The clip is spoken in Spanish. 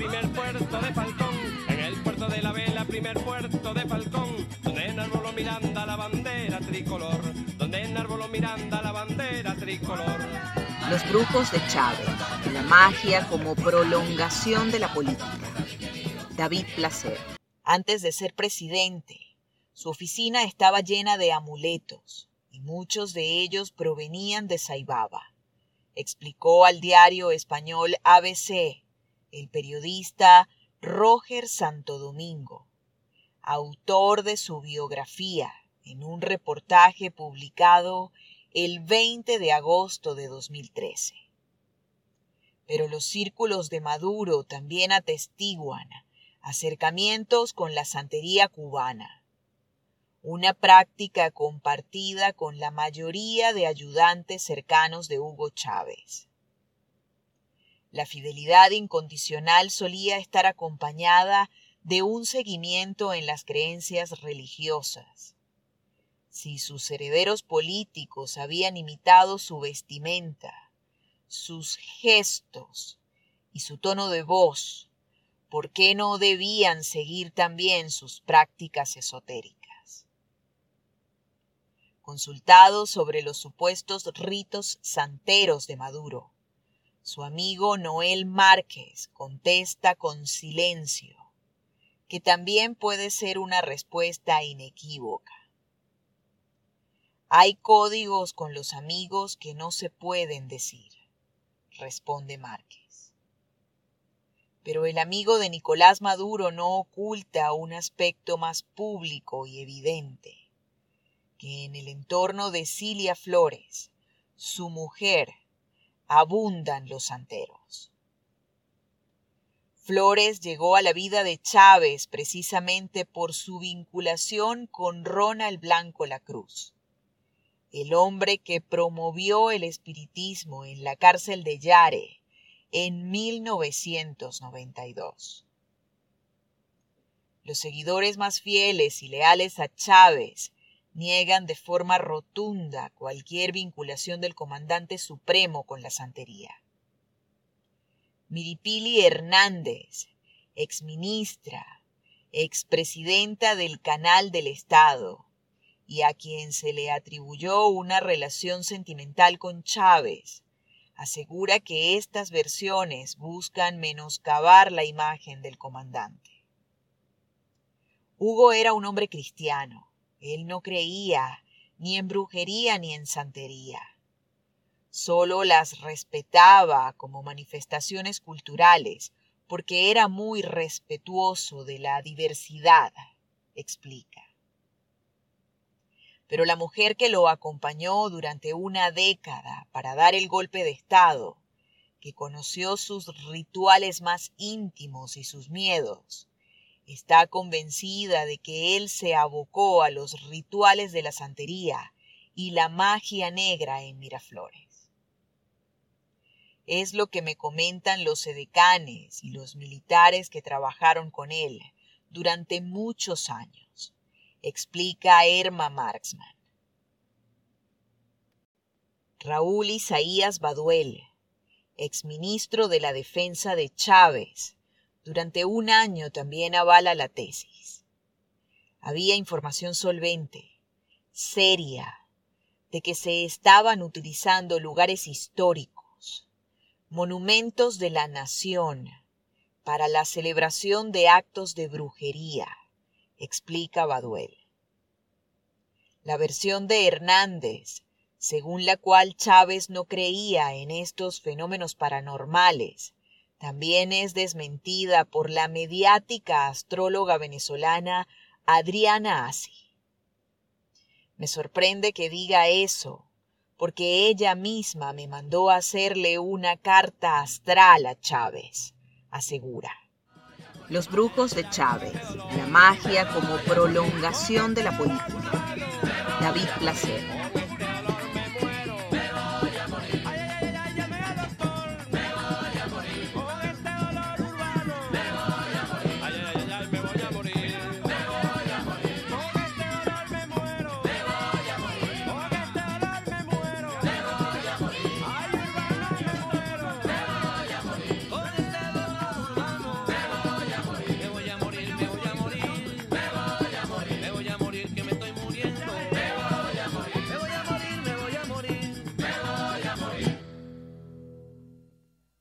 primer puerto de Falcón, en el puerto de la vela, primer puerto de Falcón, donde enarboló Miranda la bandera tricolor, donde enarboló Miranda la bandera tricolor. Los grupos de Chávez, la magia como prolongación de la política. David Placer. Antes de ser presidente, su oficina estaba llena de amuletos, y muchos de ellos provenían de Saibaba explicó al diario español ABC el periodista Roger Santo Domingo, autor de su biografía en un reportaje publicado el 20 de agosto de 2013. Pero los círculos de Maduro también atestiguan acercamientos con la santería cubana, una práctica compartida con la mayoría de ayudantes cercanos de Hugo Chávez. La fidelidad incondicional solía estar acompañada de un seguimiento en las creencias religiosas. Si sus herederos políticos habían imitado su vestimenta, sus gestos y su tono de voz, ¿por qué no debían seguir también sus prácticas esotéricas? Consultado sobre los supuestos ritos santeros de Maduro, su amigo Noel Márquez contesta con silencio, que también puede ser una respuesta inequívoca. Hay códigos con los amigos que no se pueden decir, responde Márquez. Pero el amigo de Nicolás Maduro no oculta un aspecto más público y evidente, que en el entorno de Cilia Flores, su mujer, abundan los santeros. Flores llegó a la vida de Chávez precisamente por su vinculación con Ronald Blanco La Cruz, el hombre que promovió el espiritismo en la cárcel de Yare en 1992. Los seguidores más fieles y leales a Chávez niegan de forma rotunda cualquier vinculación del comandante supremo con la santería. Miripili Hernández, exministra, expresidenta del Canal del Estado, y a quien se le atribuyó una relación sentimental con Chávez, asegura que estas versiones buscan menoscabar la imagen del comandante. Hugo era un hombre cristiano, él no creía ni en brujería ni en santería. Solo las respetaba como manifestaciones culturales porque era muy respetuoso de la diversidad, explica. Pero la mujer que lo acompañó durante una década para dar el golpe de Estado, que conoció sus rituales más íntimos y sus miedos, Está convencida de que él se abocó a los rituales de la santería y la magia negra en Miraflores. Es lo que me comentan los edecanes y los militares que trabajaron con él durante muchos años, explica Erma Marxman. Raúl Isaías Baduel, exministro de la Defensa de Chávez, durante un año también avala la tesis. Había información solvente, seria, de que se estaban utilizando lugares históricos, monumentos de la nación, para la celebración de actos de brujería, explica Baduel. La versión de Hernández, según la cual Chávez no creía en estos fenómenos paranormales, también es desmentida por la mediática astróloga venezolana Adriana Asi. Me sorprende que diga eso, porque ella misma me mandó hacerle una carta astral a Chávez, asegura. Los brujos de Chávez, la magia como prolongación de la política. David Placer.